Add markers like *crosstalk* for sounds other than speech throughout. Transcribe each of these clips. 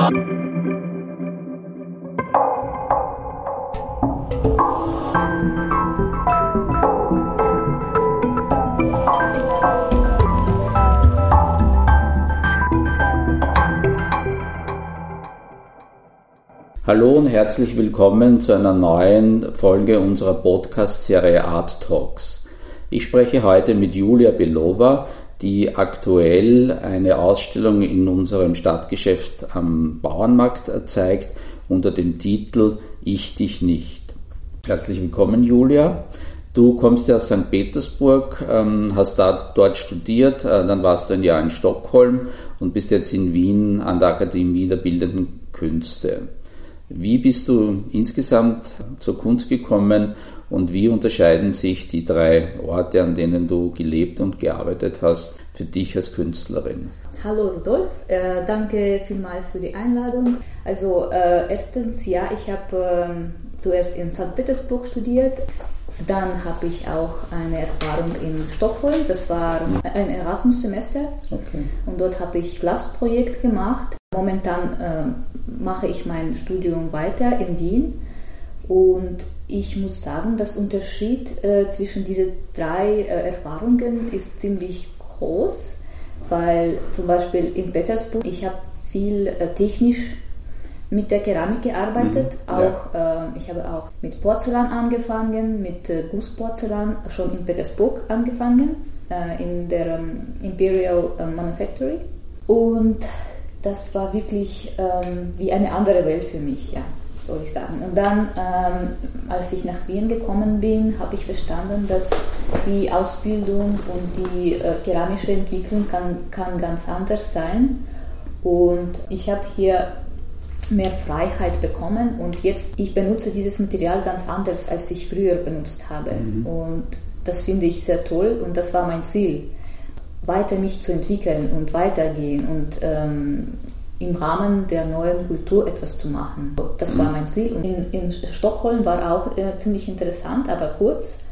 Hallo und herzlich willkommen zu einer neuen Folge unserer Podcast-Serie Art Talks. Ich spreche heute mit Julia Belova, die aktuell eine Ausstellung in unserem Stadtgeschäft am Bauernmarkt zeigt unter dem Titel Ich dich nicht. Herzlich willkommen, Julia. Du kommst ja aus St. Petersburg, ähm, hast da dort studiert, äh, dann warst du ein Jahr in Stockholm und bist jetzt in Wien an der Akademie der Bildenden Künste. Wie bist du insgesamt zur Kunst gekommen und wie unterscheiden sich die drei Orte, an denen du gelebt und gearbeitet hast, für dich als Künstlerin? Hallo Rudolf, äh, danke vielmals für die Einladung. Also äh, erstens, ja, ich habe äh, zuerst in St. Petersburg studiert, dann habe ich auch eine Erfahrung in Stockholm, das war ein Erasmus-Semester okay. und dort habe ich Glasprojekt gemacht Momentan äh, mache ich mein Studium weiter in Wien und ich muss sagen, das Unterschied äh, zwischen diesen drei äh, Erfahrungen ist ziemlich groß, weil zum Beispiel in Petersburg, ich habe viel äh, technisch mit der Keramik gearbeitet. Mhm, auch, ja. äh, ich habe auch mit Porzellan angefangen, mit äh, Gussporzellan schon in Petersburg angefangen, äh, in der ähm, Imperial Manufactory. Und das war wirklich ähm, wie eine andere Welt für mich, ja, soll ich sagen. Und dann, ähm, als ich nach Wien gekommen bin, habe ich verstanden, dass die Ausbildung und die äh, keramische Entwicklung kann, kann ganz anders sein. Und ich habe hier mehr Freiheit bekommen und jetzt ich benutze dieses Material ganz anders, als ich früher benutzt habe. Mhm. Und das finde ich sehr toll und das war mein Ziel weiter mich zu entwickeln und weitergehen und ähm, im Rahmen der neuen Kultur etwas zu machen. Das war mein Ziel. Und in, in Stockholm war auch äh, ziemlich interessant, aber kurz.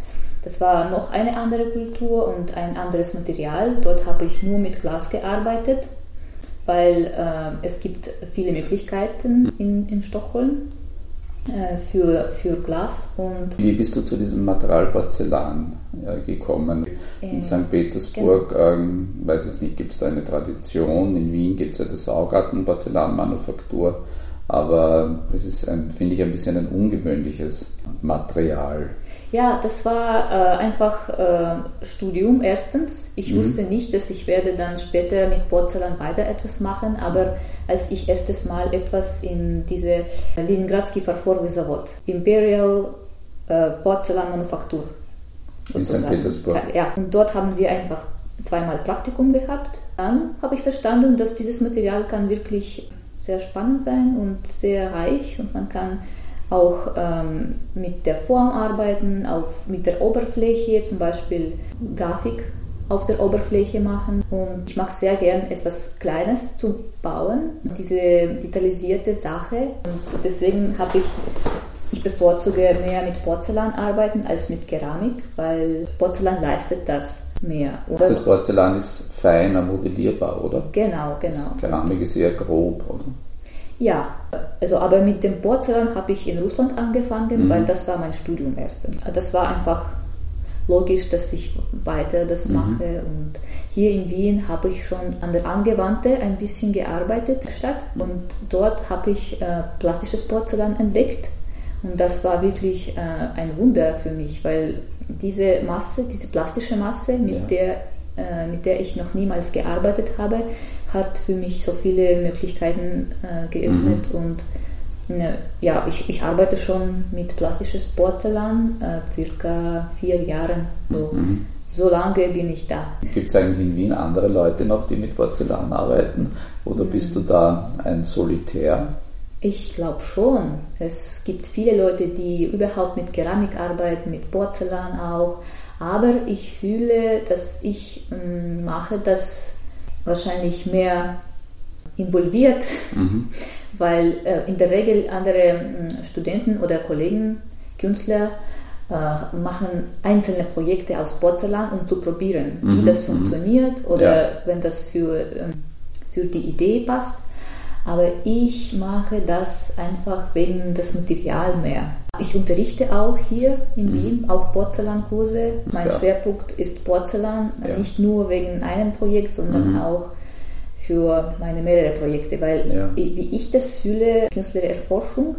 Das war noch eine andere Kultur und ein anderes Material. Dort habe ich nur mit Glas gearbeitet, weil äh, es gibt viele Möglichkeiten in, in Stockholm. Äh, für, für Glas. Und Wie bist du zu diesem Material Porzellan äh, gekommen? In äh, St. Petersburg, genau. ähm, weiß es nicht, gibt es da eine Tradition. In Wien gibt es ja das Saugarten Porzellanmanufaktur. Aber es ist, finde ich, ein bisschen ein ungewöhnliches Material. Ja, das war äh, einfach äh, Studium erstens. Ich mhm. wusste nicht, dass ich werde dann später mit Porzellan weiter etwas machen, aber als ich erstes Mal etwas in diese Leningradsky Verfolgungsavod, Imperial äh, Porzellanmanufaktur. In St. Petersburg. Ja, und dort haben wir einfach zweimal Praktikum gehabt. Dann habe ich verstanden, dass dieses Material kann wirklich sehr spannend sein und sehr reich und man kann auch ähm, mit der Form arbeiten, auf, mit der Oberfläche, zum Beispiel Grafik auf der Oberfläche machen. Und ich mag sehr gern etwas Kleines zu bauen, diese digitalisierte Sache. Und deswegen habe ich ich bevorzuge mehr mit Porzellan arbeiten als mit Keramik, weil Porzellan leistet das mehr. Oder? Das Porzellan ist feiner modellierbar, oder? Genau, genau. Das Keramik ist eher grob, oder? Ja, also aber mit dem Porzellan habe ich in Russland angefangen, mhm. weil das war mein Studium erst. Das war einfach logisch, dass ich weiter das mhm. mache und hier in Wien habe ich schon an der Angewandte ein bisschen gearbeitet statt und dort habe ich äh, plastisches Porzellan entdeckt und das war wirklich äh, ein Wunder für mich, weil diese Masse, diese plastische Masse, mit ja. der äh, mit der ich noch niemals gearbeitet habe, hat für mich so viele Möglichkeiten äh, geöffnet mhm. und ne, ja, ich, ich arbeite schon mit plastisches Porzellan äh, circa vier Jahren. So. Mhm. so lange bin ich da. Gibt es eigentlich in Wien andere Leute noch, die mit Porzellan arbeiten oder mhm. bist du da ein Solitär? Ich glaube schon. Es gibt viele Leute, die überhaupt mit Keramik arbeiten, mit Porzellan auch. Aber ich fühle, dass ich ähm, mache das wahrscheinlich mehr involviert, mhm. *laughs* weil äh, in der Regel andere äh, Studenten oder Kollegen, Künstler, äh, machen einzelne Projekte aus Porzellan, um zu probieren, mhm. wie das mhm. funktioniert oder ja. wenn das für, ähm, für die Idee passt. aber ich mache das einfach wegen des Material mehr. Ich unterrichte auch hier in mhm. Wien, auch Porzellankurse. Mein ja. Schwerpunkt ist Porzellan, ja. nicht nur wegen einem Projekt, sondern mhm. auch für meine mehrere Projekte, weil ja. wie ich das fühle, künstlerische Forschung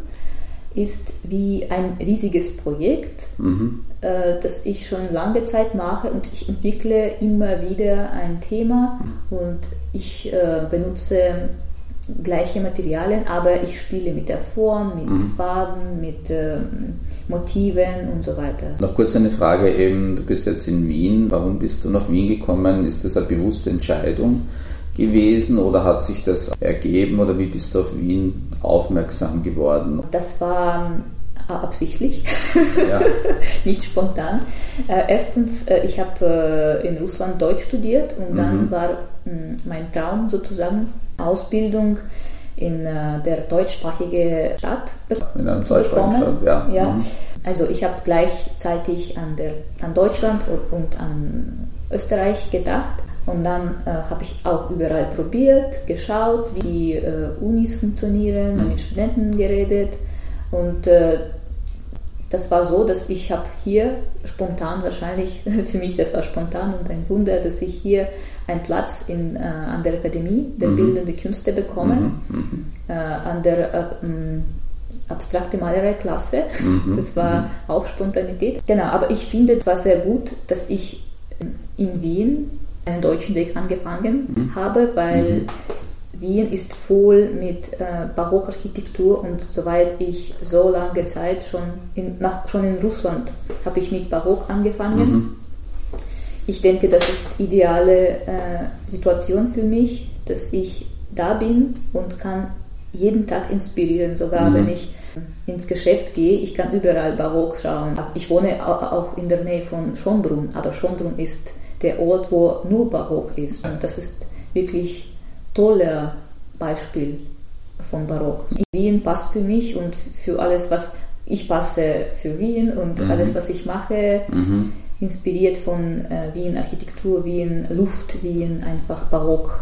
ist wie ein riesiges Projekt, mhm. äh, das ich schon lange Zeit mache und ich entwickle immer wieder ein Thema mhm. und ich äh, benutze gleiche Materialien, aber ich spiele mit der Form, mit mhm. Farben, mit ähm, Motiven und so weiter. Noch kurz eine Frage eben, du bist jetzt in Wien, warum bist du nach Wien gekommen? Ist das eine bewusste Entscheidung gewesen oder hat sich das ergeben oder wie bist du auf Wien aufmerksam geworden? Das war äh, absichtlich, ja. *laughs* nicht spontan. Äh, erstens, äh, ich habe in Russland Deutsch studiert und mhm. dann war hm, mein Traum sozusagen Ausbildung in der deutschsprachigen Stadt in einem deutschsprachigen Stadt, ja. ja. Mhm. Also ich habe gleichzeitig an, der, an Deutschland und, und an Österreich gedacht. Und dann äh, habe ich auch überall probiert, geschaut, wie die äh, Unis funktionieren, mhm. mit Studenten geredet. Und äh, das war so, dass ich habe hier spontan wahrscheinlich, *laughs* für mich das war spontan und ein Wunder, dass ich hier einen Platz in, äh, an der Akademie der mhm. Bildenden Künste bekomme, mhm. mhm. Äh, an der äh, abstrakte Malerei-Klasse. Mhm. Das war mhm. auch Spontanität. Genau, aber ich finde es war sehr gut, dass ich in Wien einen deutschen Weg angefangen mhm. habe, weil Wien ist voll mit äh, Barockarchitektur und soweit ich so lange Zeit schon in, nach, schon in Russland habe ich mit Barock angefangen. Ich denke, das ist die ideale äh, Situation für mich, dass ich da bin und kann jeden Tag inspirieren, sogar mhm. wenn ich ins Geschäft gehe, ich kann überall Barock schauen. Ich wohne auch in der Nähe von Schönbrunn, aber Schönbrunn ist der Ort, wo nur Barock ist. Und das ist wirklich toller Beispiel von Barock. Wien passt für mich und für alles, was ich passe für Wien und mhm. alles, was ich mache, mhm. Inspiriert von äh, Wien Architektur, Wien Luft, Wien einfach Barock,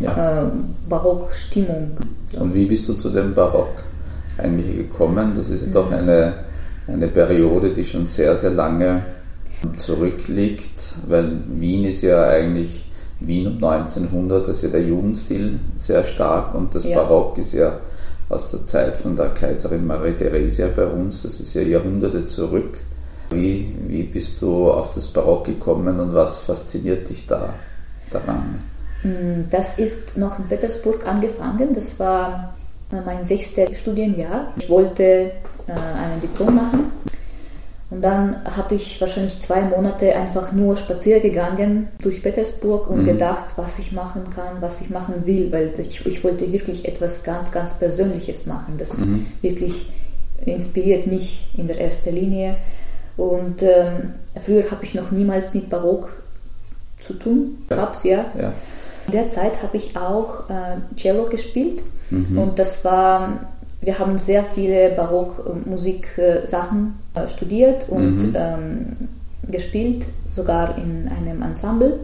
ja. äh, Barockstimmung. Und wie bist du zu dem Barock eigentlich gekommen? Das ist ja doch mhm. eine, eine Periode, die schon sehr, sehr lange zurückliegt, weil Wien ist ja eigentlich Wien um 1900, da ist ja der Jugendstil sehr stark und das ja. Barock ist ja aus der Zeit von der Kaiserin Maria Theresia bei uns, das ist ja Jahrhunderte zurück. Wie, wie bist du auf das Barock gekommen und was fasziniert dich da daran? Mm, das ist noch in Petersburg angefangen, das war mein sechstes Studienjahr. Ich wollte äh, einen Diplom machen und dann habe ich wahrscheinlich zwei Monate einfach nur spazieren gegangen durch Petersburg und mhm. gedacht, was ich machen kann, was ich machen will, weil ich, ich wollte wirklich etwas ganz, ganz Persönliches machen. Das mhm. wirklich inspiriert mich in der ersten Linie. Und ähm, früher habe ich noch niemals mit Barock zu tun gehabt, ja. ja. In der Zeit habe ich auch äh, Cello gespielt mhm. und das war wir haben sehr viele Barockmusiksachen äh, studiert und mhm. ähm, gespielt, sogar in einem Ensemble,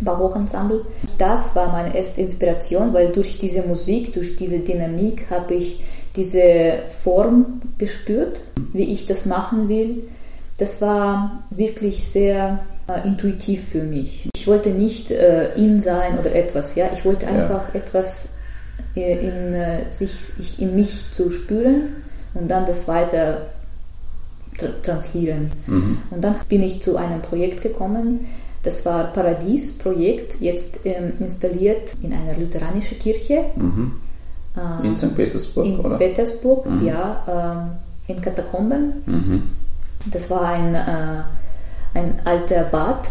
Barockensemble. Das war meine erste Inspiration, weil durch diese Musik, durch diese Dynamik habe ich diese Form gespürt, wie ich das machen will. Das war wirklich sehr äh, intuitiv für mich. Ich wollte nicht äh, in sein oder etwas, ja. Ich wollte einfach ja. etwas in, äh, sich, in mich zu spüren und dann das weiter translieren. Mhm. Und dann bin ich zu einem Projekt gekommen, das war Paradies-Projekt, jetzt ähm, installiert in einer lutheranischen Kirche. Mhm. Äh, in St. Petersburg, in oder? Petersburg, mhm. ja, äh, in Katakomben. Mhm. Das war ein, äh, ein alter Bad,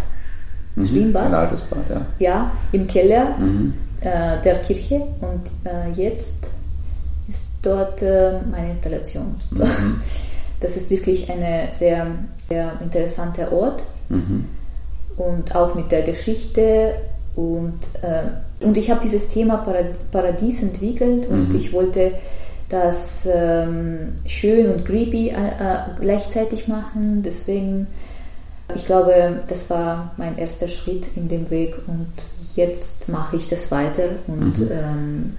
mhm. Schwimmbad. Ein altes Bad, ja. Ja, im Keller. Mhm äh, der Kirche und äh, jetzt ist dort äh, meine Installation. Mhm. *laughs* Das ist wirklich ein sehr, sehr interessanter Ort mhm. und auch mit der Geschichte und, äh, und ich habe dieses Thema Paradies entwickelt und mhm. ich wollte das ähm, schön und creepy äh, äh, gleichzeitig machen. Deswegen, ich glaube, das war mein erster Schritt in dem Weg und jetzt mache ich das weiter und mhm. ähm,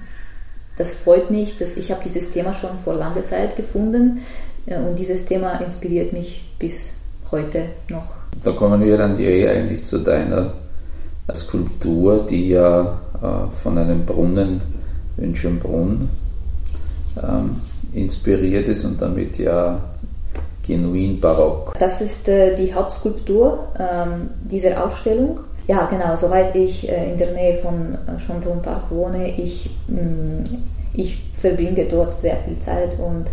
Das freut mich, dass ich habe dieses Thema schon vor langer Zeit gefunden äh, und dieses Thema inspiriert mich bis heute noch. Da kommen wir dann eh eigentlich zu deiner Skulptur, die ja äh, von einem Brunnen, Wünschenbrunn, ähm, inspiriert ist und damit ja genuin barock. Das ist äh, die Hauptskulptur ähm, dieser Ausstellung. Ja, genau, soweit ich äh, in der Nähe von äh, Chambon Park wohne, ich, mh, mm, ich verbringe dort sehr viel Zeit und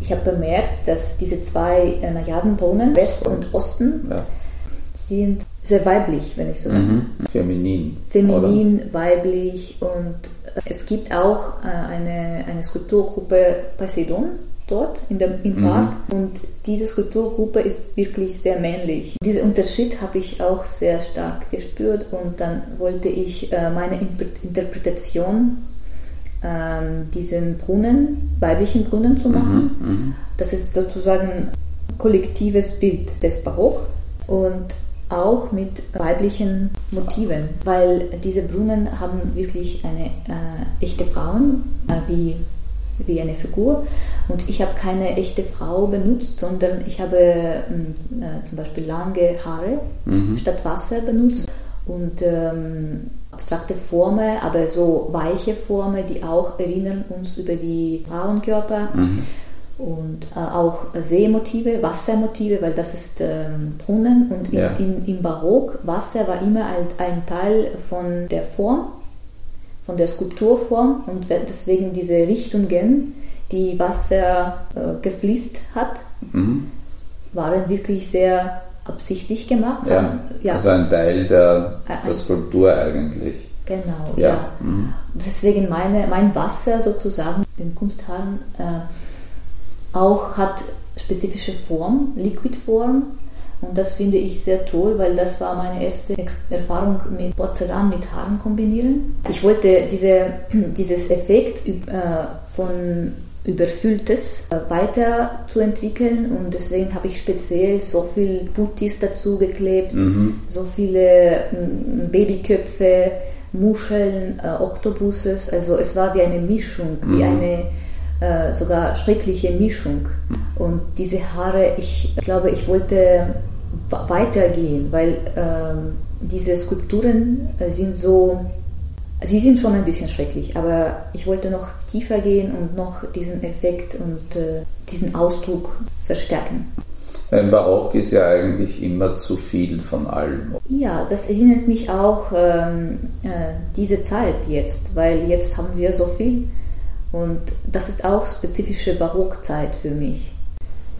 ich habe bemerkt, dass diese zwei äh, Najadenbrunnen, West und Osten, ja. sind sehr weiblich, wenn ich so sage. Mhm. Feminin. Feminin, oder? weiblich und es gibt auch äh, eine, eine Skulpturgruppe Poseidon dort in dem, im mhm. Park und diese Skulpturgruppe ist wirklich sehr männlich. Diesen Unterschied habe ich auch sehr stark gespürt und dann wollte ich äh, meine Interpretation ähm, diesen Brunnen, weiblichen Brunnen zu machen. Mhm, mhm. das ist sozusagen ein kollektives Bild des Barock und auch mit weiblichen Motiven, weil diese Brunnen haben wirklich eine äh, echte Frauen äh, wie, wie eine Figur und ich habe keine echte Frau benutzt, sondern ich habe äh, zum Beispiel lange Haare mhm. statt Wasser benutzt und ähm, abstrakte Formen, aber so weiche Formen, die auch erinnern uns über die Frauenkörper. Mhm. Und äh, auch Seemotive, Wassermotive, weil das ist ähm, Brunnen. Und ja. in, im Barock, Wasser war immer ein, ein Teil von der Form, von der Skulpturform. Und deswegen diese Richtungen, die Wasser äh, gefließt hat, mhm. waren wirklich sehr absichtlich gemacht ja, haben. Ja. Also ein Teil der, der Skulptur eigentlich. Genau, ja. ja. Mhm. Deswegen meine, mein Wasser sozusagen in Kunsthallen äh, auch hat spezifische Form, Liquidform. Und das finde ich sehr toll, weil das war meine erste Erfahrung mit Porzellan mit Haaren kombinieren. Ich wollte diese, *clears throat* dieses Effekt äh, von Überfülltes äh, weiterzuentwickeln und deswegen habe ich speziell so viel Puttis dazu geklebt, mhm. so viele mm, Babyköpfe, Muscheln, äh, Oktopuses, also es war wie eine Mischung, mhm. wie eine äh, sogar schreckliche Mischung. Und diese Haare, ich glaube, ich wollte weitergehen, weil ähm, diese Skulpturen äh, sind so Sie sind schon ein bisschen schrecklich, aber ich wollte noch tiefer gehen und noch diesen Effekt und äh, diesen Ausdruck verstärken. Ein Barock ist ja eigentlich immer zu viel von allem. Ja, das erinnert mich auch ähm, äh, diese Zeit jetzt, weil jetzt haben wir so viel und das ist auch spezifische Barockzeit für mich.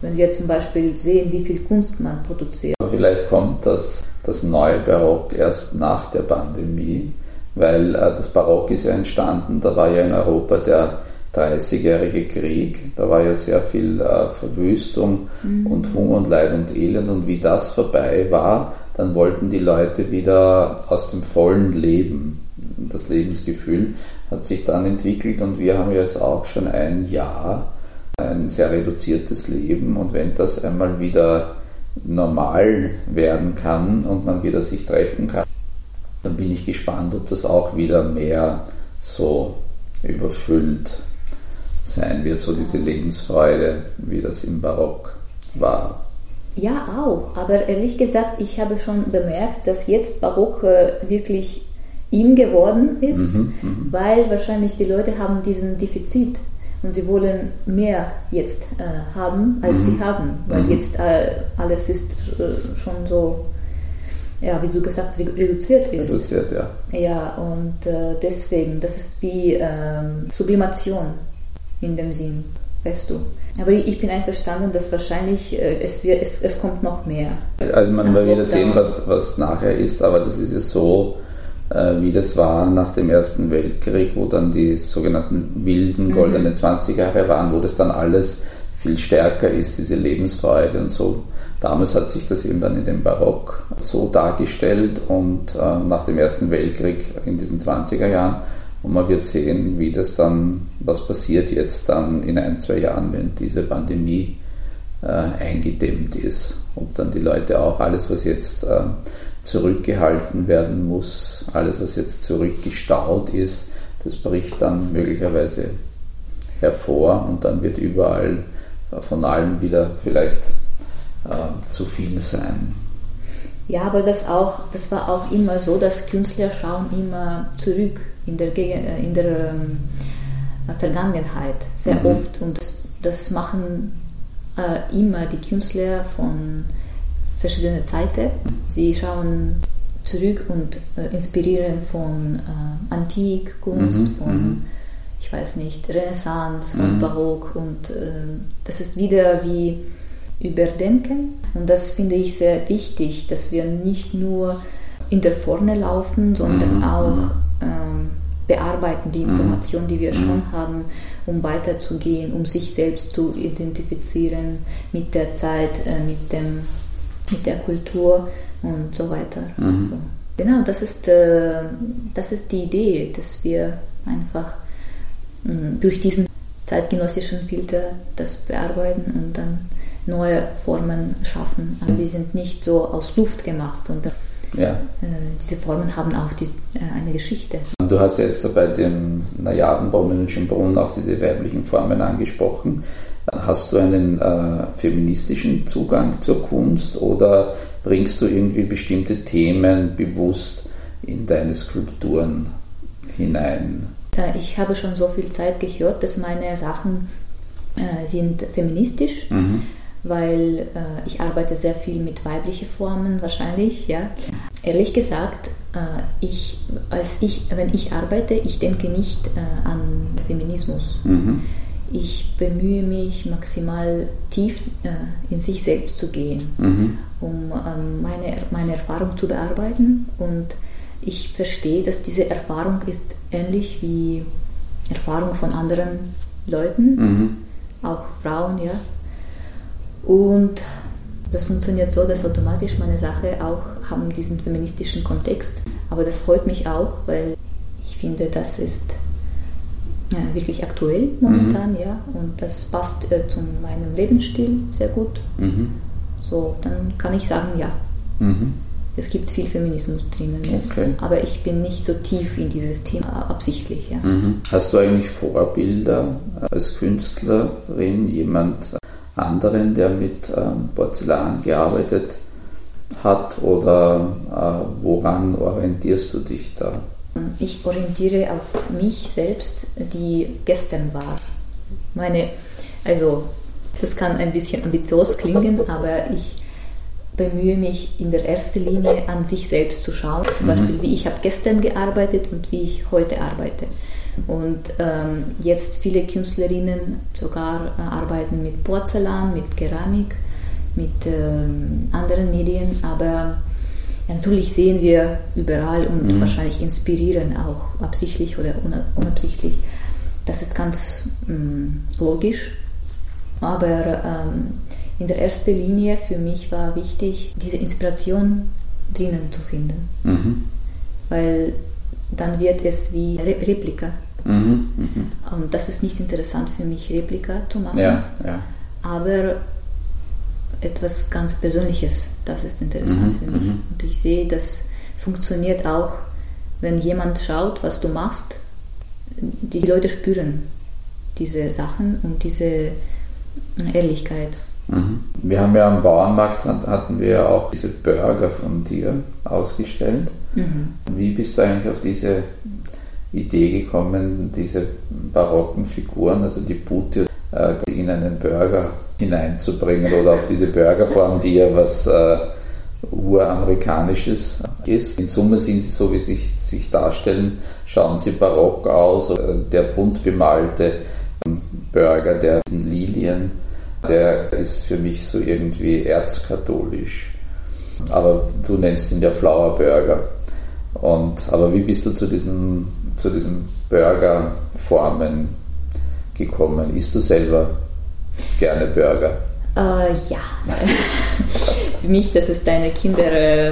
Wenn wir zum Beispiel sehen, wie viel Kunst man produziert. Vielleicht kommt das, das neue Barock erst nach der Pandemie weil äh, das Barock ist ja entstanden, da war ja in Europa der 30-jährige Krieg, da war ja sehr viel äh, Verwüstung mhm. und Hunger und Leid und Elend und wie das vorbei war, dann wollten die Leute wieder aus dem vollen Leben. Das Lebensgefühl hat sich dann entwickelt und wir haben jetzt auch schon ein Jahr ein sehr reduziertes Leben und wenn das einmal wieder normal werden kann und man wieder sich treffen kann, dann bin ich gespannt, ob das auch wieder mehr so überfüllt sein wird, so diese Lebensfreude, wie das im Barock war. Ja, auch. Aber ehrlich gesagt, ich habe schon bemerkt, dass jetzt Barock wirklich in geworden ist, mhm, mhm, weil wahrscheinlich die Leute haben diesen Defizit und sie wollen mehr jetzt äh, haben, als mhm. sie haben, weil mhm. jetzt äh, alles ist äh, schon so ja, wie du gesagt reduziert ist. Reduziert, ja. Ja, und äh, deswegen, das ist wie ähm, Sublimation in dem Sinn, weißt du. Aber ich bin einverstanden, dass wahrscheinlich äh, es, wird, es, es kommt noch mehr. Also man wird wieder sehen, was, was nachher ist, aber das ist ja so, wie das war nach dem Ersten Weltkrieg, wo dann die sogenannten wilden mhm. goldenen mhm. 20 Jahre waren, wo das dann alles viel stärker ist, diese Lebensfreude und so. Damals hat sich das eben dann in dem Barock so dargestellt und äh, nach dem Ersten Weltkrieg in diesen 20er Jahren. Und man wird sehen, wie das dann, was passiert jetzt dann in ein, zwei Jahren, wenn diese Pandemie äh, eingedämmt ist. Und dann die Leute auch alles, was jetzt äh, zurückgehalten werden muss, alles, was jetzt zurückgestaut ist, das bricht dann möglicherweise hervor und dann wird überall von allem wieder vielleicht äh, zu viel sein. Ja, aber das, auch, das war auch immer so, dass Künstler schauen immer zurück in der, äh, in der ähm, Vergangenheit, sehr mhm. oft. Und das machen äh, immer die Künstler von verschiedenen Zeiten. Sie schauen zurück und äh, inspirieren von äh, Antikkunst, mhm. von, mhm. ich weiß nicht, Renaissance, von mhm. Barock. Und äh, das ist wieder wie überdenken. Und das finde ich sehr wichtig, dass wir nicht nur in der Vorne laufen, sondern mhm. auch ähm, bearbeiten die. Informationen, die wir schon haben, um weiterzugehen, um sich selbst zu identifizieren mit der Zeit, äh, mit, dem, mit der Kultur und so weiter. Mhm. So. Genau, das ist, äh, das ist die Idee, dass wir einfach mh, mm, durch diesen zeitgenössischen Filter das bearbeiten und dann neue Formen schaffen. Also sie sind nicht so aus Luft gemacht, sondern ja. äh, diese Formen haben auch die, äh, eine Geschichte. Du hast jetzt bei dem Najadenbaum in Schönbrunn auch diese weiblichen Formen angesprochen. Hast du einen äh, feministischen Zugang zur Kunst oder bringst du irgendwie bestimmte Themen bewusst in deine Skulpturen hinein? Ich habe schon so viel Zeit gehört, dass meine Sachen äh, sind feministisch. Mhm weil äh, ich arbeite sehr viel mit weiblichen Formen wahrscheinlich. Ja. Ehrlich gesagt, äh, ich, als ich, wenn ich arbeite, ich denke nicht äh, an Feminismus. Mhm. Ich bemühe mich maximal tief äh, in sich selbst zu gehen, mhm. um ähm, meine, meine Erfahrung zu bearbeiten. Und ich verstehe, dass diese Erfahrung ist ähnlich wie Erfahrung von anderen Leuten, mhm. auch Frauen, ja und das funktioniert so, dass automatisch meine Sache auch haben diesen feministischen Kontext. Aber das freut mich auch, weil ich finde, das ist ja, wirklich aktuell momentan, mhm. ja. Und das passt äh, zu meinem Lebensstil sehr gut. Mhm. So, dann kann ich sagen, ja. Mhm. Es gibt viel Feminismus drinnen. Okay. Aber ich bin nicht so tief in dieses Thema absichtlich. Ja. Mhm. Hast du eigentlich Vorbilder als Künstlerin, jemand, anderen, der mit ähm, Porzellan gearbeitet hat oder äh, woran orientierst du dich da? Ich orientiere auf mich selbst, die gestern war. Meine, also das kann ein bisschen ambitiös klingen, aber ich bemühe mich in der ersten Linie an sich selbst zu schauen. Zum mhm. Beispiel, wie ich habe gestern gearbeitet und wie ich heute arbeite. Und ähm, jetzt viele Künstlerinnen sogar äh, arbeiten mit Porzellan, mit Keramik, mit ähm, anderen Medien, aber natürlich sehen wir überall und mhm. wahrscheinlich inspirieren auch absichtlich oder unabsichtlich. Das ist ganz ähm, logisch. Aber ähm, in der ersten Linie für mich war wichtig, diese Inspiration drinnen zu finden. Mhm. Weil dann wird es wie Re Replika. Mhm, mh. Und das ist nicht interessant für mich, Replika zu machen. Ja, ja. Aber etwas ganz Persönliches, das ist interessant mhm, für mich. Mhm. Und ich sehe, das funktioniert auch, wenn jemand schaut, was du machst. Die Leute spüren diese Sachen und diese Ehrlichkeit. Mhm. Wir haben ja am Bauernmarkt hatten wir auch diese Burger von dir ausgestellt. Mhm. Wie bist du eigentlich auf diese Idee gekommen, diese barocken Figuren, also die Pute, in einen Burger hineinzubringen oder auf diese Burgerform, die ja was äh, uramerikanisches ist. In Summe sind sie, so wie sie sich, sich darstellen, schauen sie barock aus. Der bunt bemalte Burger, der Lilien, der ist für mich so irgendwie erzkatholisch. Aber du nennst ihn ja Flower Burger. Und, aber wie bist du zu diesem zu diesen Burgerformen gekommen? Isst du selber gerne Burger? Äh, ja. *laughs* Für mich, das ist eine Kinder, äh,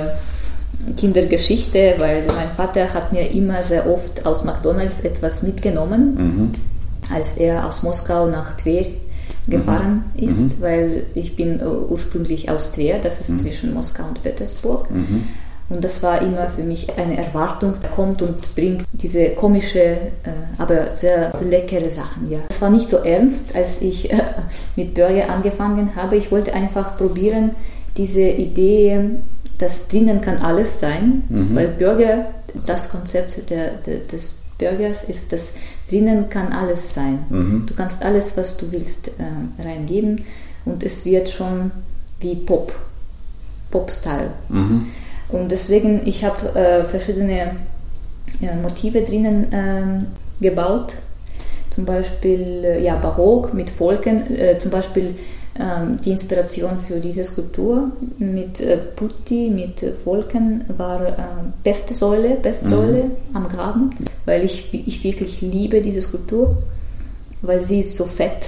Kindergeschichte, weil mein Vater hat mir immer sehr oft aus McDonalds etwas mitgenommen, mhm. als er aus Moskau nach Tver gefahren mhm. ist, mhm. weil ich bin äh, ursprünglich aus Tver, das ist mhm. zwischen Moskau und Petersburg. Mhm. Und das war immer für mich eine Erwartung, kommt und bringt diese komische, äh, aber sehr leckere Sachen. Ja. Es war nicht so ernst, als ich äh, mit Burger angefangen habe. Ich wollte einfach probieren, diese Idee, dass drinnen kann alles sein, mhm. weil Burger, das Konzept der, der, des Burgers ist, dass drinnen kann alles sein. Mhm. Du kannst alles, was du willst, äh, reingeben und es wird schon wie Pop, Pop-Style. Mhm. Und deswegen, ich habe äh, verschiedene ja, Motive drinnen ähm, gebaut. Zum Beispiel äh, ja, Barock mit Volken, äh, zum Beispiel ähm, die Inspiration für diese Skulptur mit äh, Putti, mit Volken war äh, beste Säule, beste mhm. Säule am Graben, weil ich, ich wirklich liebe diese Skulptur, weil sie ist so fett.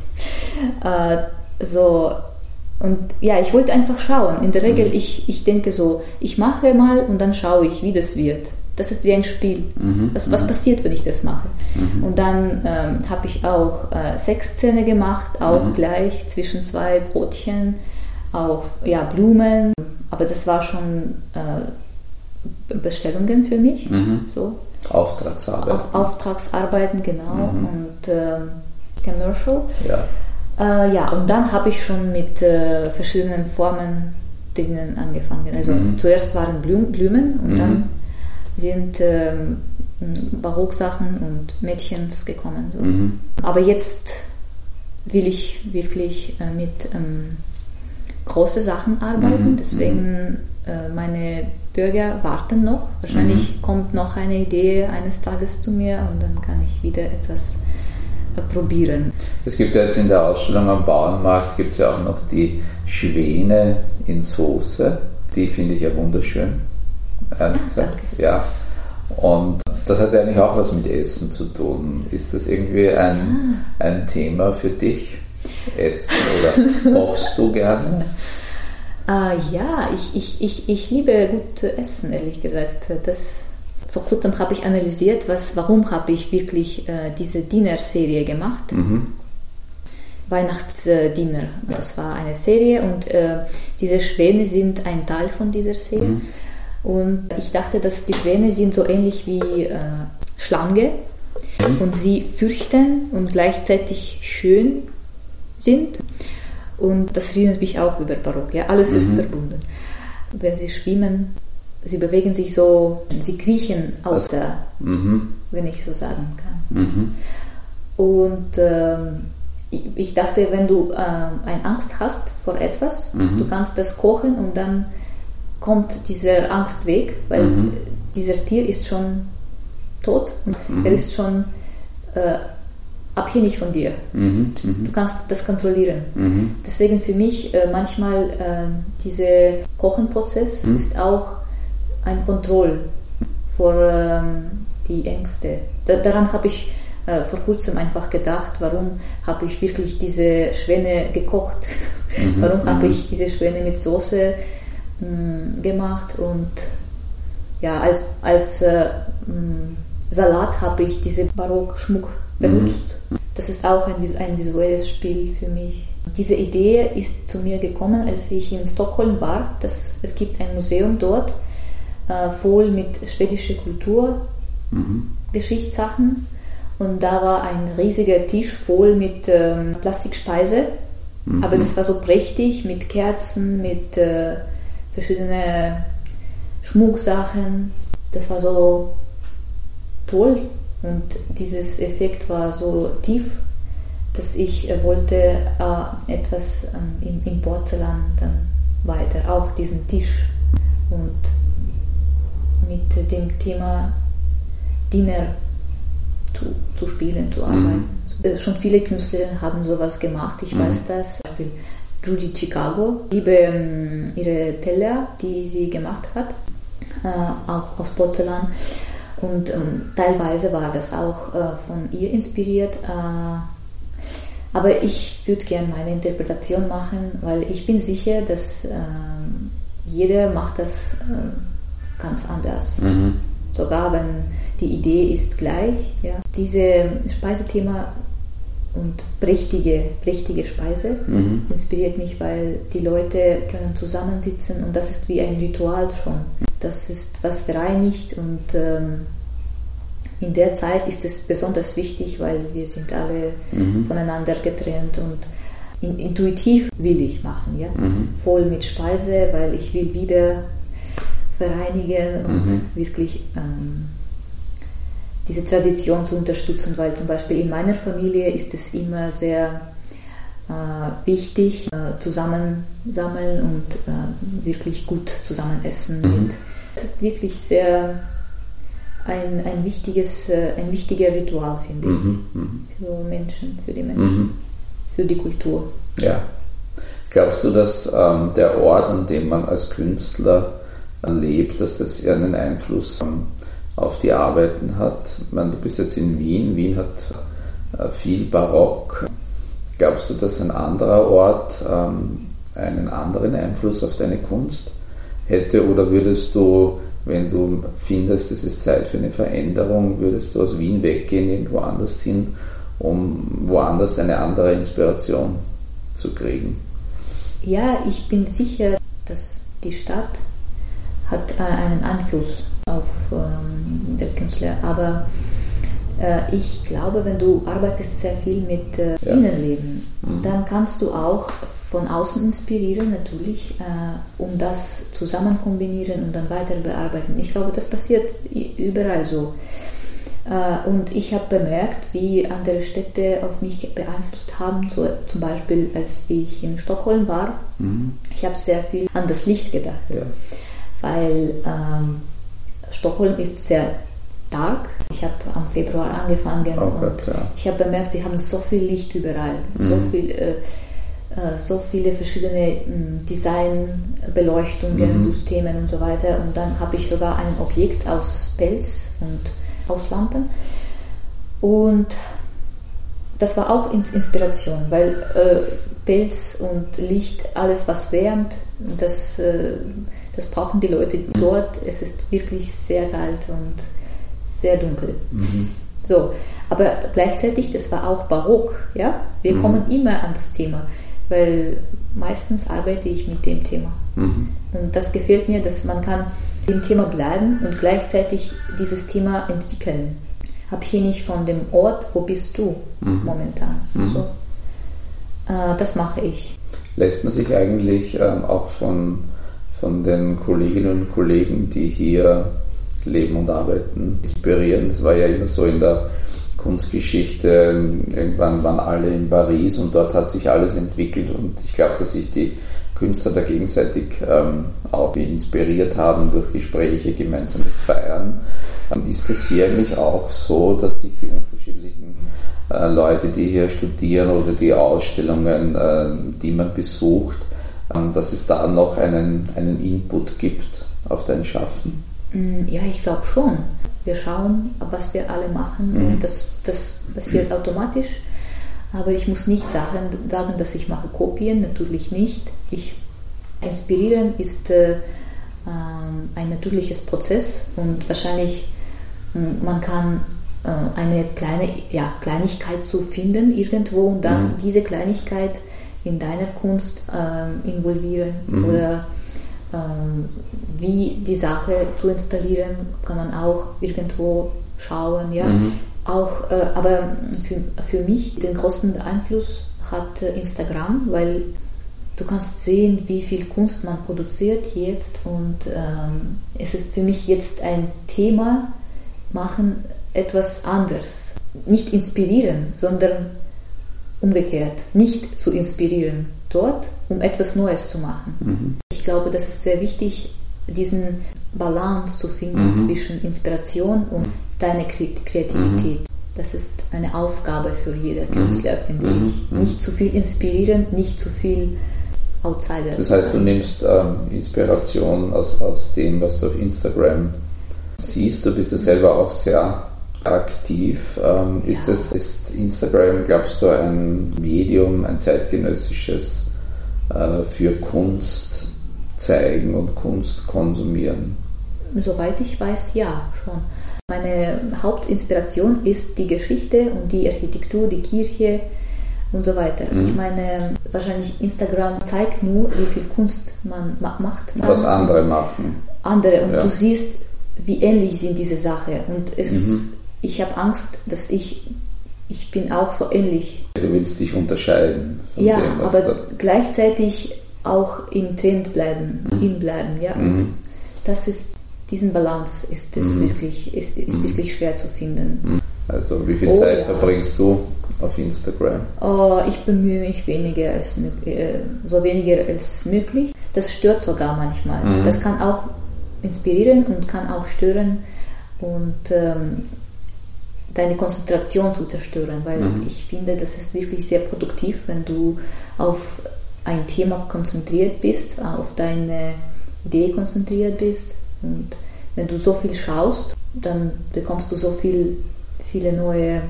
*laughs* äh, so und ja, ich wollte einfach schauen. In der Regel, mhm. ich, ich denke so, ich mache mal und dann schaue ich, wie das wird. Das ist wie ein Spiel. Mhm. Was, was mhm. passiert, wenn ich das mache? Mhm. Und dann ähm, habe ich auch äh, Sexszene gemacht, auch mhm. gleich zwischen zwei Brotchen, auch ja, Blumen. Aber das war schon äh, Bestellungen für mich. Mhm. So. Auftragsarbeiten. Auf, Auftragsarbeiten, genau. Und äh, Commercial. Ja. Äh, ja, und dann habe ich schon mit äh, verschiedenen Formen drinnen angefangen. Also mhm. zuerst waren Blüm, Blumen und mhm. dann sind ähm, Barocksachen und Mädchens gekommen. So. Mhm. Aber jetzt will ich wirklich äh, mit ähm, großen Sachen arbeiten, mhm. deswegen äh, meine Bürger warten noch. Wahrscheinlich mhm. kommt noch eine Idee eines Tages zu mir und dann kann ich wieder etwas probieren. Es gibt ja jetzt in der Ausstellung am Bauernmarkt gibt es ja auch noch die Schwäne in Soße. Die finde ich ja wunderschön. Ehrlich ah, gesagt. Ja. Und das hat eigentlich auch was mit Essen zu tun. Ist das irgendwie ein, ah. ein Thema für dich? Essen oder kochst du gerne? Uh, *laughs* ja, ich, ich, ich, ich liebe gut Essen, ehrlich gesagt. Das vor kurzem habe ich analysiert, was, warum habe ich wirklich äh, diese Dinner-Serie gemacht. Mhm. Weihnachtsdinner. Das war eine Serie und äh, diese Schwäne sind ein Teil von dieser Serie. Mhm. Und ich dachte, dass die Schwäne sind so ähnlich wie äh, Schlange mhm. und sie fürchten und gleichzeitig schön sind. Und das erinnert mich auch über Barock. Ja? Alles ist mhm. verbunden. Wenn sie schwimmen, sie bewegen sich so, sie kriechen aus der, mhm. wenn ich so sagen kann. Mhm. Und ähm, ich dachte, wenn du äh, eine Angst hast vor etwas, mhm. du kannst das kochen und dann kommt diese Angst weg, weil mhm. dieser Tier ist schon tot mhm. er ist schon äh, abhängig von dir. Mhm. Du kannst das kontrollieren. Deswegen für mich äh, manchmal äh, dieser Kochenprozess ist auch ein Kontroll vor ähm, die Ängste. Da, daran habe ich äh, vor kurzem einfach gedacht, warum habe ich wirklich diese Schwäne gekocht? Mhm, *laughs* warum habe mhm. ich diese Schwäne mit Soße mh, mm, gemacht? Und ja, als, als äh, mm, Salat habe ich diese Barockschmuck benutzt. Mhm. Das ist auch ein, ein visuelles Spiel für mich. Diese Idee ist zu mir gekommen, als ich in Stockholm war. Das, es gibt ein Museum dort, äh, voll mit schwedischer Kultur, mhm. Geschichtssachen. Und da war ein riesiger Tisch voll mit ähm, Plastikspeise. Mhm. Aber das war so prächtig mit Kerzen, mit äh, verschiedenen Schmucksachen. Das war so toll und dieses Effekt war so tief, dass ich äh, wollte äh, etwas ähm, in, in Porzellan dann weiter, auch diesen Tisch. Und mit dem Thema Dinner zu, zu spielen, zu arbeiten. Mhm. Schon viele Künstlerinnen haben sowas gemacht, ich mhm. weiß das. Beispiel Judy Chicago, ich liebe ähm, ihre Teller, die sie gemacht hat, äh, auch aus Porzellan. Und ähm, teilweise war das auch äh, von ihr inspiriert. Äh, aber ich würde gerne meine Interpretation machen, weil ich bin sicher, dass ähm, jeder macht das äh, ganz anders. Mhm. Sogar wenn die Idee ist gleich. Ja. Dieses Speisethema und prächtige, prächtige Speise mhm. inspiriert mich, weil die Leute können zusammensitzen und das ist wie ein Ritual schon. Das ist was bereinigt und ähm, in der Zeit ist es besonders wichtig, weil wir sind alle mhm. voneinander getrennt und in, intuitiv will ich machen, ja, mhm. voll mit Speise, weil ich will wieder vereinigen und mhm. wirklich ähm, diese Tradition zu unterstützen, weil zum Beispiel in meiner Familie ist es immer sehr äh, wichtig, äh, zusammen sammeln und äh, wirklich gut zusammen essen. Mhm. Das ist wirklich sehr ein, ein, wichtiges, äh, ein wichtiger Ritual, finde ich, mhm. mhm. für Menschen, für die Menschen, mhm. für die Kultur. Ja. Glaubst du, dass ähm, der Ort, an dem man als Künstler lebt, dass das einen Einfluss ähm, auf die Arbeiten hat. Meine, du bist jetzt in Wien, Wien hat äh, viel Barock. Glaubst du, dass ein anderer Ort ähm, einen anderen Einfluss auf deine Kunst hätte oder würdest du, wenn du findest, es ist Zeit für eine Veränderung, würdest du aus Wien weggehen, irgendwo anders hin, um woanders eine andere Inspiration zu kriegen? Ja, ich bin sicher, dass die Stadt hat äh, einen Einfluss auf ähm, den Künstler. Aber äh, ich glaube, wenn du arbeitest sehr viel mit äh, ja. Innenleben, mhm. dann kannst du auch von außen inspirieren, natürlich, äh, um das zusammen kombinieren und dann weiter bearbeiten. Ich glaube, das passiert überall so. Äh, und ich habe bemerkt, wie andere Städte auf mich beeinflusst haben. So, zum Beispiel, als ich in Stockholm war, mhm. ich habe sehr viel an das Licht gedacht. Ja. Weil ähm, Stockholm ist sehr dark. Ich habe am Februar angefangen oh Gott, und ja. ich habe bemerkt, sie haben so viel Licht überall, mhm. so viel. Äh, äh, so viele verschiedene hm, Designbeleuchtungen, mhm. Systemen und so weiter. Und dann habe ich sogar ein Objekt aus Pelz und aus Lampen. Und das war auch Inspiration, weil äh, Pelz und Licht, alles was wärmt, das äh, das brauchen die Leute dort. Es ist wirklich sehr kalt und sehr dunkel. Mhm. So, aber gleichzeitig, das war auch barock. Ja? Wir mhm. kommen immer an das Thema, weil meistens arbeite ich mit dem Thema. Mhm. Und das gefällt mir, dass man kann dem Thema bleiben und gleichzeitig dieses Thema entwickeln. Abhängig von dem Ort, wo bist du mhm. momentan. Mhm. So. Äh, das mache ich. Lässt man sich eigentlich äh, auch von von den Kolleginnen und Kollegen, die hier leben und arbeiten, inspirieren. Das war ja immer so in der Kunstgeschichte. Irgendwann waren alle in Paris und dort hat sich alles entwickelt und ich glaube, dass sich die Künstler da gegenseitig ähm, auch inspiriert haben durch Gespräche, gemeinsames Feiern. Ist es hier eigentlich auch so, dass sich die unterschiedlichen äh, Leute, die hier studieren oder die Ausstellungen, äh, die man besucht, dass es da noch einen, einen Input gibt auf dein Schaffen? Mm, ja, ich glaube schon. Wir schauen, was wir alle machen mhm. und das, das passiert automatisch. Aber ich muss nicht sagen, sagen, dass ich mache Kopien, natürlich nicht. Ich, inspirieren ist äh, ähm, ein natürliches Prozess und wahrscheinlich mm, man kann äh, eine kleine ja, Kleinigkeit zu finden irgendwo und dann mhm. diese Kleinigkeit in deiner Kunst ähm, involvieren mhm. oder ähm, wie die Sache zu installieren, kann man auch irgendwo schauen. Ja? Mhm. Auch, äh, aber für, für mich den größten Einfluss hat äh, Instagram, weil du kannst sehen, wie viel Kunst man produziert jetzt und ähm, es ist für mich jetzt ein Thema, machen etwas anders. Nicht inspirieren, sondern umgekehrt, nicht zu inspirieren dort, um etwas Neues zu machen. Mhm. Ich glaube, das ist sehr wichtig, diesen Balance zu finden mhm. zwischen Inspiration und mhm. deiner Kreativität. Mhm. Das ist eine Aufgabe für jeder mhm. Künstler, finde ich. Nicht zu viel inspirieren, nicht zu viel Outsider. Das heißt, du nimmst ähm, Inspiration aus, aus dem, was du auf Instagram siehst. Du bist ja selber auch sehr aktiv. Ähm, ist, das, ist Instagram, glaubst du, ein Medium, ein zeitgenössisches äh, für Kunst zeigen und Kunst konsumieren? Soweit ich weiß, ja, schon. Meine Hauptinspiration ist die Geschichte und die Architektur, die Kirche, und so weiter. Mhm. Ich meine, wahrscheinlich Instagram zeigt nur, wie viel Kunst man ma macht. Man Was andere machen. Andere und ja. du siehst, wie ähnlich sind diese Sachen und es, mhm. Ich habe Angst, dass ich ich bin auch so ähnlich. Du willst dich unterscheiden. ja, dem, aber gleichzeitig auch im Trend bleiben, mhm. hinbleiben, ja. Und mhm. das ist diesen Balance ist es mhm. wirklich ist, ist mhm. wirklich schwer zu finden. Mhm. Also wie viel oh, Zeit ja. verbringst du auf Instagram? Oh, ich bemühe mich weniger als äh, so weniger als möglich. Das stört sogar manchmal. Mhm. Das kann auch inspirieren und kann auch stören und ähm, deine Konzentration zu zerstören, weil mhm. ich finde, das ist wirklich sehr produktiv, wenn du auf ein Thema konzentriert bist, auf deine Idee konzentriert bist und wenn du so viel schaust, dann bekommst du so viel, viele neue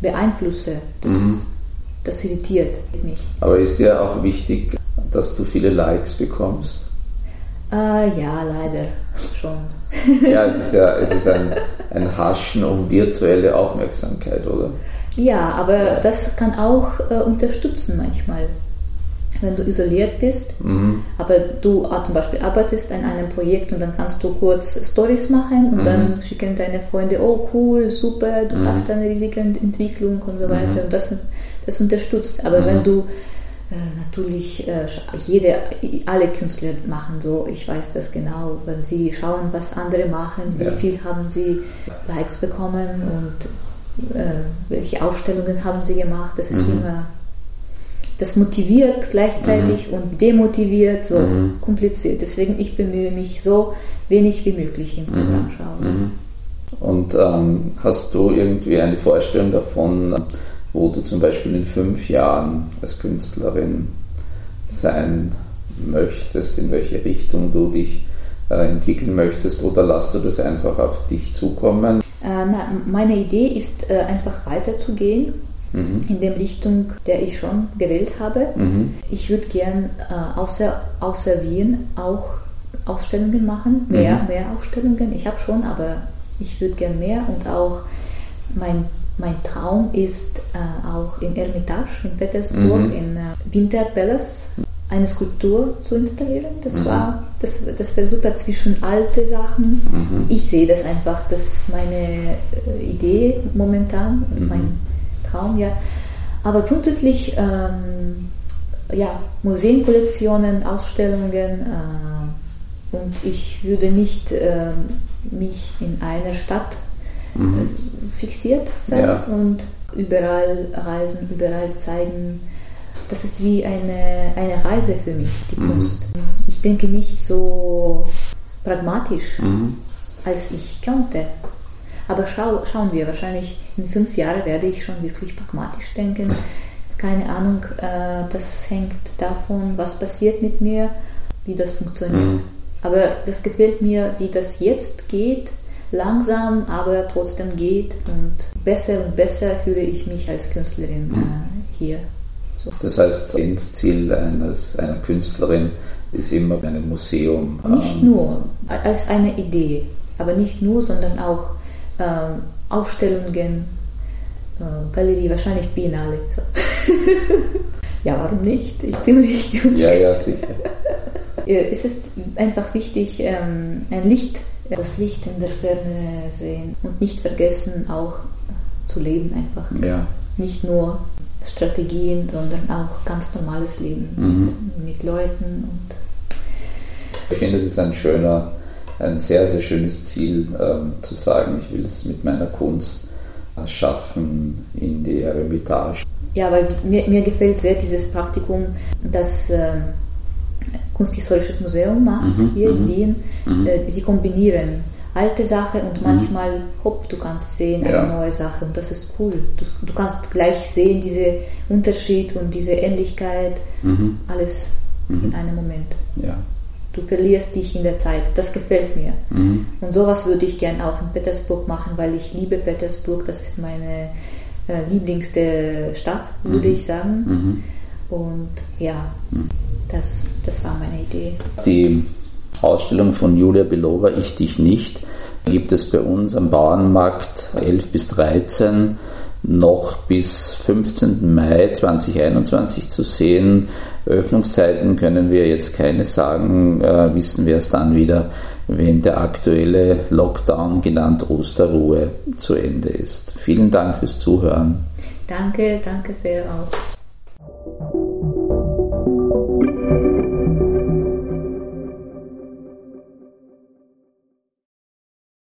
Beeinflüsse. Das, mhm. das irritiert mich. Aber ist dir auch wichtig, dass du viele Likes bekommst? Äh, ja, leider schon. ja, es ist ja es ist ein, *laughs* ein Haschen um virtuelle Aufmerksamkeit, oder? Ja, aber ja. das kann auch äh, unterstützen manchmal wenn du isoliert bist, mhm. aber du ah, zum Beispiel arbeitest an einem Projekt und dann kannst du kurz Stories machen und mhm. dann schicken deine Freunde, oh cool, super, du mhm. hast eine riesige Entwicklung und so mhm. weiter und das, das unterstützt. Aber wenn mhm. du äh, natürlich äh, jede, alle Künstler machen so, ich weiß das genau, wenn sie schauen, was andere machen, wie ja. viel haben sie Likes bekommen und äh, welche Aufstellungen haben sie gemacht, das ist mhm. immer das motiviert gleichzeitig mhm. und demotiviert, so mhm. kompliziert. Deswegen ich bemühe mich so wenig wie möglich Instagram mhm. schauen. Mhm. Und ähm, hast du irgendwie eine Vorstellung davon, wo du zum Beispiel in fünf Jahren als Künstlerin sein möchtest, in welche Richtung du dich äh, entwickeln möchtest oder lässt du das einfach auf dich zukommen? Äh, na, meine Idee ist äh, einfach weiterzugehen mhm. in der Richtung, der ich schon gewählt habe. Mhm. Ich würde gern außer, außer Wien auch Ausstellungen machen, mehr, mhm. mehr Ausstellungen. Ich habe schon, aber ich würde gern mehr und auch mein mein Traum ist äh, auch in Ermitage in Petersburg, mhm. in äh, Winterpalace, eine Skulptur zu installieren. Das mhm. war das, das wäre super zwischen alte Sachen. Mhm. Ich sehe das einfach, das ist meine äh, Idee momentan, mhm. mein Traum, ja. Aber grundsätzlich, ähm, ja, Museenkollektionen, Ausstellungen äh, und ich würde nicht äh, mich in einer Stadt mhm. fixiert sein ja. und überall reisen, überall zeigen. Das ist wie eine, eine Reise für mich, die mhm. Kunst. Ich denke nicht so pragmatisch, mhm. als ich könnte. Aber schau, schauen wir, wahrscheinlich in fünf Jahren werde ich schon wirklich pragmatisch denken. Keine Ahnung, äh, das hängt davon, was passiert mit mir, wie das funktioniert. Mhm. Aber das gefällt mir, wie das jetzt geht, langsam, aber trotzdem geht und besser und besser fühle ich mich als Künstlerin mhm. äh, hier. So. Das heißt, das Endziel eines, einer Künstlerin ist immer ein Museum. Nicht ähm, nur, als eine Idee, aber nicht nur, sondern auch äh, Ausstellungen, äh, Galerie, wahrscheinlich Biennale. So. *laughs* ja, warum nicht? Ich ziemlich. ja, ja, sicher. *laughs* es ist einfach wichtig, ähm, ein Licht, das Licht in der Ferne sehen und nicht vergessen, auch zu leben einfach. Ja. Nicht nur Strategien, sondern auch ganz normales Leben mhm. mit, Leuten. Und ich finde, es ist ein schöner ein sehr, sehr schönes Ziel, ähm, zu sagen, ich will es mit meiner Kunst äh, schaffen in die Eremitage. Ja, weil mir, mir gefällt sehr dieses Praktikum, das äh, Kunsthistorisches Museum macht, mhm, hier in mhm, Wien. Mhm. Äh, sie kombinieren alte Sache und mhm. manchmal, hopp, du kannst sehen eine ja. neue Sache und das ist cool. Du, du kannst gleich sehen, diese Unterschied und diese Ähnlichkeit, alles in einem Moment. Ja. Du verlierst dich in der Zeit. Das gefällt mir. Mhm. Und sowas würde ich gern auch in Petersburg machen, weil ich liebe Petersburg. Das ist meine äh, lieblingste Stadt, würde mhm. ich sagen. Mhm. Und ja. Das, das war meine Idee. Die Ausstellung von Julia Belova, Ich dich nicht, gibt es bei uns am Bauernmarkt 11 bis 13 noch bis 15. Mai 2021 zu sehen. Öffnungszeiten können wir jetzt keine sagen, äh, wissen wir es dann wieder, wenn der aktuelle Lockdown, genannt Osterruhe, zu Ende ist. Vielen Dank fürs Zuhören. Danke, danke sehr auch.